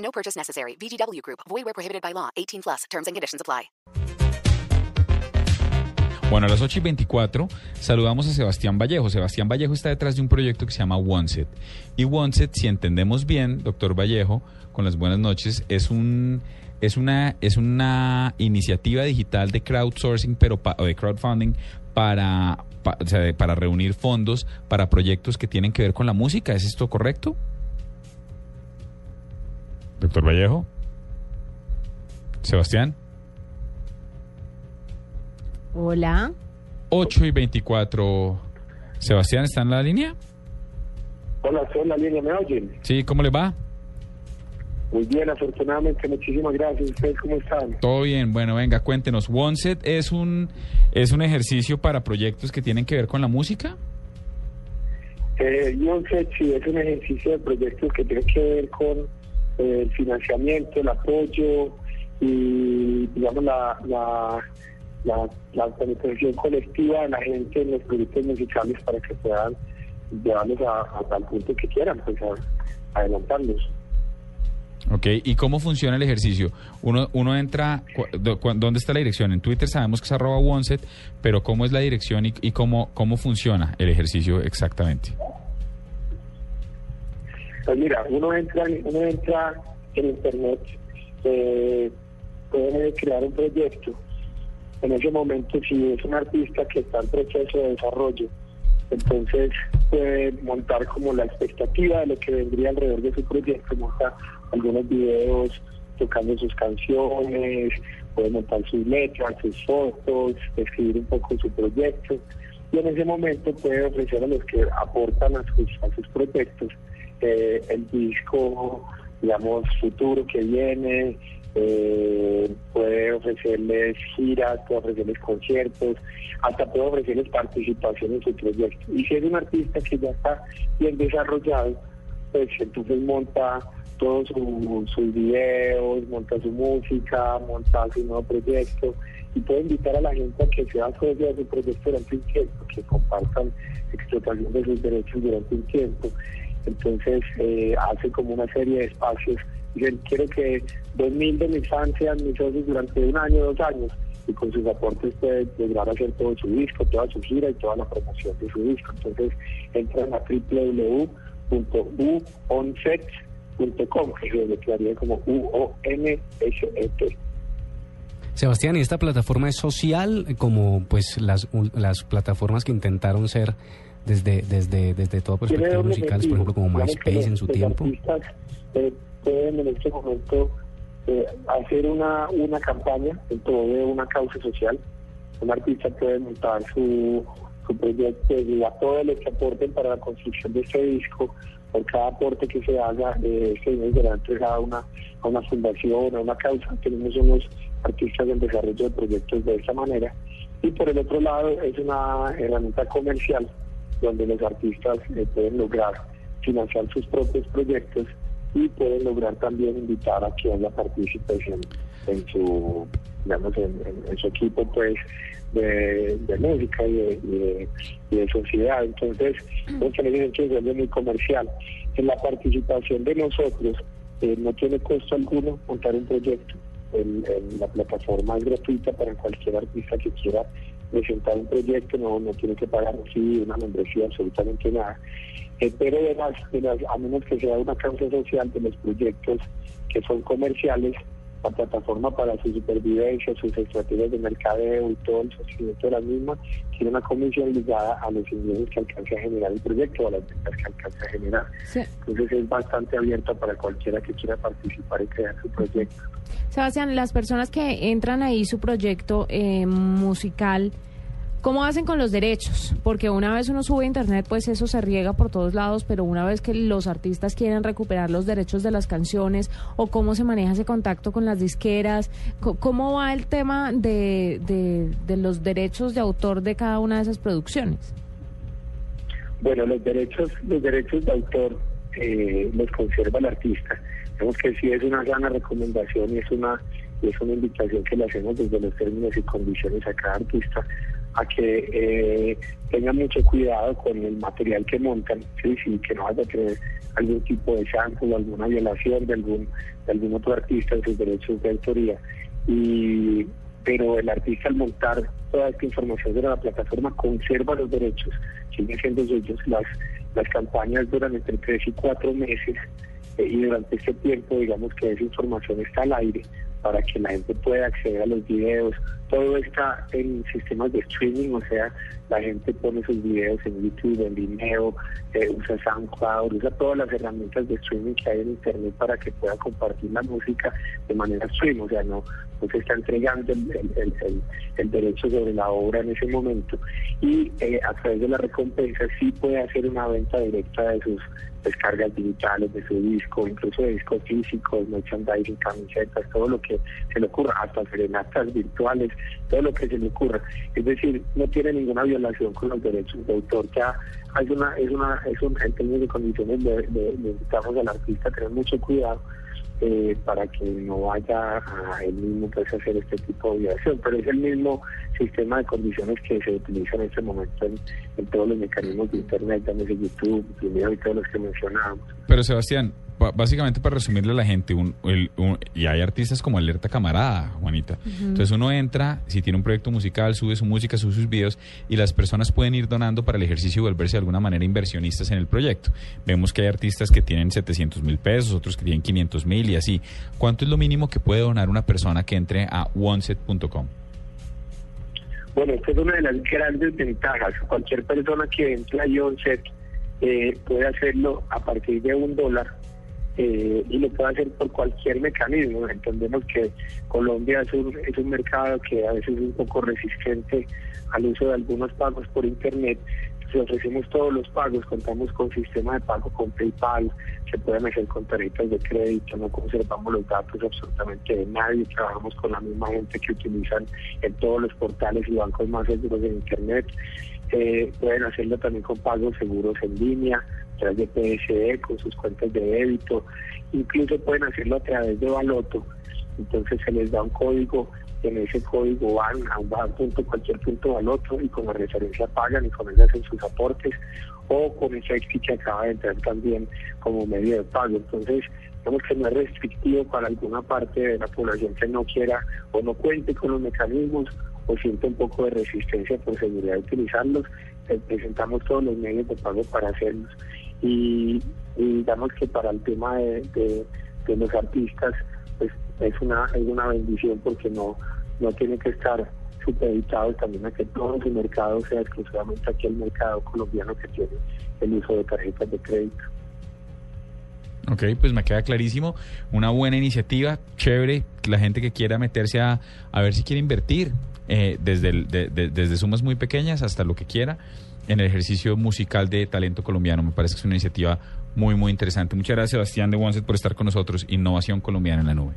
No purchase necessary. VGW Group. Void where prohibited by law. 18 plus. Terms and conditions apply. Bueno, a las 8 y 24 saludamos a Sebastián Vallejo. Sebastián Vallejo está detrás de un proyecto que se llama OneSet. Y OneSet, si entendemos bien, doctor Vallejo, con las buenas noches, es un es una es una iniciativa digital de crowdsourcing, pero pa- o de crowdfunding para pa- o sea, para reunir fondos para proyectos que tienen que ver con la música. ¿Es esto correcto? Doctor Vallejo. Sebastián. Hola. 8 y 24. Sebastián, ¿está en la línea? Hola, soy la línea, ¿me oyen? Sí, ¿cómo le va? Muy bien, afortunadamente, muchísimas gracias. ¿Ustedes cómo están? Todo bien. Bueno, venga, cuéntenos. OneSet es un es un ejercicio para proyectos que tienen que ver con la música. Eh, Set sí es un ejercicio de proyectos que tiene que ver con el financiamiento, el apoyo y, digamos, la, la, la, la colectiva de la gente en los proyectos musicales para que puedan llevarlos a, hasta el punto que quieran, pues a, adelantarlos. Ok, ¿y cómo funciona el ejercicio? Uno, uno entra, ¿dónde está la dirección? En Twitter sabemos que es arroba OneSet, pero ¿cómo es la dirección y, y cómo, cómo funciona el ejercicio exactamente? Pues mira, uno entra, uno entra en internet, eh, puede crear un proyecto. En ese momento, si es un artista que está en proceso de desarrollo, entonces puede montar como la expectativa de lo que vendría alrededor de su proyecto, monta algunos videos tocando sus canciones, puede montar sus letras, sus fotos, escribir un poco su proyecto y en ese momento puede ofrecer a los que aportan a sus, a sus proyectos el disco, digamos, futuro que viene, eh, puede ofrecerles giras, puede ofrecerles conciertos, hasta puede ofrecerles participación en su proyecto. Y si es un artista que ya está bien desarrollado, pues entonces monta todos su- sus videos, monta su música, monta su nuevo proyecto y puede invitar a la gente a que sea socia de su proyecto durante un tiempo, que compartan explotación de sus derechos durante un tiempo. Entonces eh, hace como una serie de espacios. Dicen, quiero que dos mil de mis fans sean mis socios durante un año, dos años y con sus aportes puede lograr hacer todo su disco, toda su gira y toda la promoción de su disco. Entonces entran a www.uonset.com, que se declararía como U-O-N-S-E-T. Sebastián, ¿y esta plataforma es social como pues las, las plataformas que intentaron ser desde desde desde toda perspectiva doble musicales, por ejemplo, como MySpace en su los tiempo? artistas eh, pueden en este momento eh, hacer una, una campaña en pro de una causa social. Un artista puede montar su, su proyecto y a todos los que aporten para la construcción de este disco. Por cada aporte que se haga, eh, este dinero será entregado a una, a una fundación, a una causa. Tenemos unos artistas en desarrollo de proyectos de esta manera. Y por el otro lado, es una herramienta comercial donde los artistas eh, pueden lograr financiar sus propios proyectos y pueden lograr también invitar a quien la participe en, en su digamos en, su equipo pues de, de música y de, y de- y de sociedad. Entonces en ese sentido se vuelve muy comercial. En la participación de nosotros eh, no tiene costo alguno montar un proyecto. El- el- la plataforma es gratuita para cualquier artista que quiera presentar un proyecto, no, no tiene que pagar sí, una membresía, absolutamente nada. Eh, pero de a menos que sea una causa social de los proyectos que son comerciales, la plataforma para su supervivencia, sus estrategias de mercadeo y todo el sostenimiento de la misma, tiene una comisión ligada a los ingresos que alcance a generar el proyecto o a las ventas que alcance a generar. Se- Entonces es bastante abierta para cualquiera que quiera participar y crear su proyecto. Sebastián, las personas que entran ahí su proyecto eh, musical, ¿Cómo hacen con los derechos? Porque una vez uno sube a internet, pues eso se riega por todos lados, pero una vez que los artistas quieren recuperar los derechos de las canciones o cómo se maneja ese contacto con las disqueras, ¿cómo va el tema de, los derechos de autor de cada una de esas producciones? Bueno, los derechos, los derechos de autor eh, los conserva el artista. Vemos que sí es una gran recomendación y es una es una invitación que le hacemos desde los términos y condiciones a cada artista a que eh, tengan mucho cuidado con el material que montan, ¿sí? que no vaya a tener algún tipo de sample o alguna violación de algún, de algún otro artista en sus derechos de autoría. Y, pero el artista al montar toda esta información de la plataforma conserva los derechos, siguen siendo ellos las, las campañas duran entre tres y cuatro meses eh, y durante este tiempo digamos que esa información está al aire para que la gente pueda acceder a los videos. Todo está en sistemas de streaming, o sea, la gente pone sus videos en YouTube, en Vimeo, eh, usa SoundCloud, usa todas las herramientas de streaming que hay en Internet para que pueda compartir la música de manera stream, o sea, no, se está entregando el, derecho sobre la obra en ese momento. Y eh, a través de la recompensa sí puede hacer una venta directa de sus descargas digitales de su disco, incluso de discos físicos, merchandising, camisetas, todo lo que se le ocurra, hasta serenatas virtuales, todo lo que se le ocurra. Es decir, no tiene ninguna violación con los derechos de autor. Ya hay una, es una, es un, en términos de condiciones de, de, necesitamos al artista tener mucho cuidado eh, para que no vaya a él mismo pues, a hacer este tipo de violación. Pero es el mismo sistema de condiciones que se utiliza en este momento en, todos los mecanismos de Internet, también de YouTube, y todos los que mencionábamos. Pero Sebastián, básicamente para resumirle a la gente, un, y hay artistas como Alerta Camarada, Juanita. Entonces uno entra, si tiene un proyecto musical, sube su música, sube sus videos y las personas pueden ir donando para el ejercicio y volverse de alguna manera inversionistas en el proyecto. Vemos que hay artistas que tienen 700 mil pesos, otros que tienen 500 mil y así. ¿Cuánto es lo mínimo que puede donar una persona que entre a oneset.com? Bueno, esta es una de las grandes ventajas. Cualquier persona que entre a OneSet eh, puede hacerlo a partir de un dólar eh, y lo puede hacer por cualquier mecanismo. Entendemos que Colombia es un, es un mercado que a veces es un poco resistente al uso de algunos pagos por Internet. Si ofrecemos todos los pagos, contamos con sistema de pago con PayPal, se pueden hacer con tarjetas de crédito, no conservamos los datos absolutamente de nadie, trabajamos con la misma gente que utilizan en todos los portales y bancos más seguros de Internet. Eh, pueden hacerlo también con pagos seguros en línea, a través de PSE, con sus cuentas de débito, incluso pueden hacerlo a través de Baloto. Entonces se les da un código, en ese código van a un punto, cualquier punto Baloto y con la referencia pagan y con ella hacen sus aportes o con ese X que acaba de entrar también como medio de pago. Entonces, digamos que no es restrictivo para alguna parte de la población que no quiera o no cuente con los mecanismos o siente un poco de resistencia por seguridad de utilizarlos, presentamos todos los medios de pago para hacerlos. Y, digamos que para el tema de, los artistas, es una, es una bendición porque no, no tiene que estar supeditado también a que todo su mercado sea exclusivamente aquí el mercado colombiano que tiene el uso de tarjetas de crédito. Ok, pues me queda clarísimo. Una buena iniciativa, chévere. La gente que quiera meterse a, a ver si quiere invertir, eh, desde, desde sumas muy pequeñas hasta lo que quiera en el ejercicio musical de talento colombiano. Me parece que es una iniciativa muy, muy interesante. Muchas gracias, Sebastián de Wanset, por estar con nosotros. Innovación colombiana en la nube.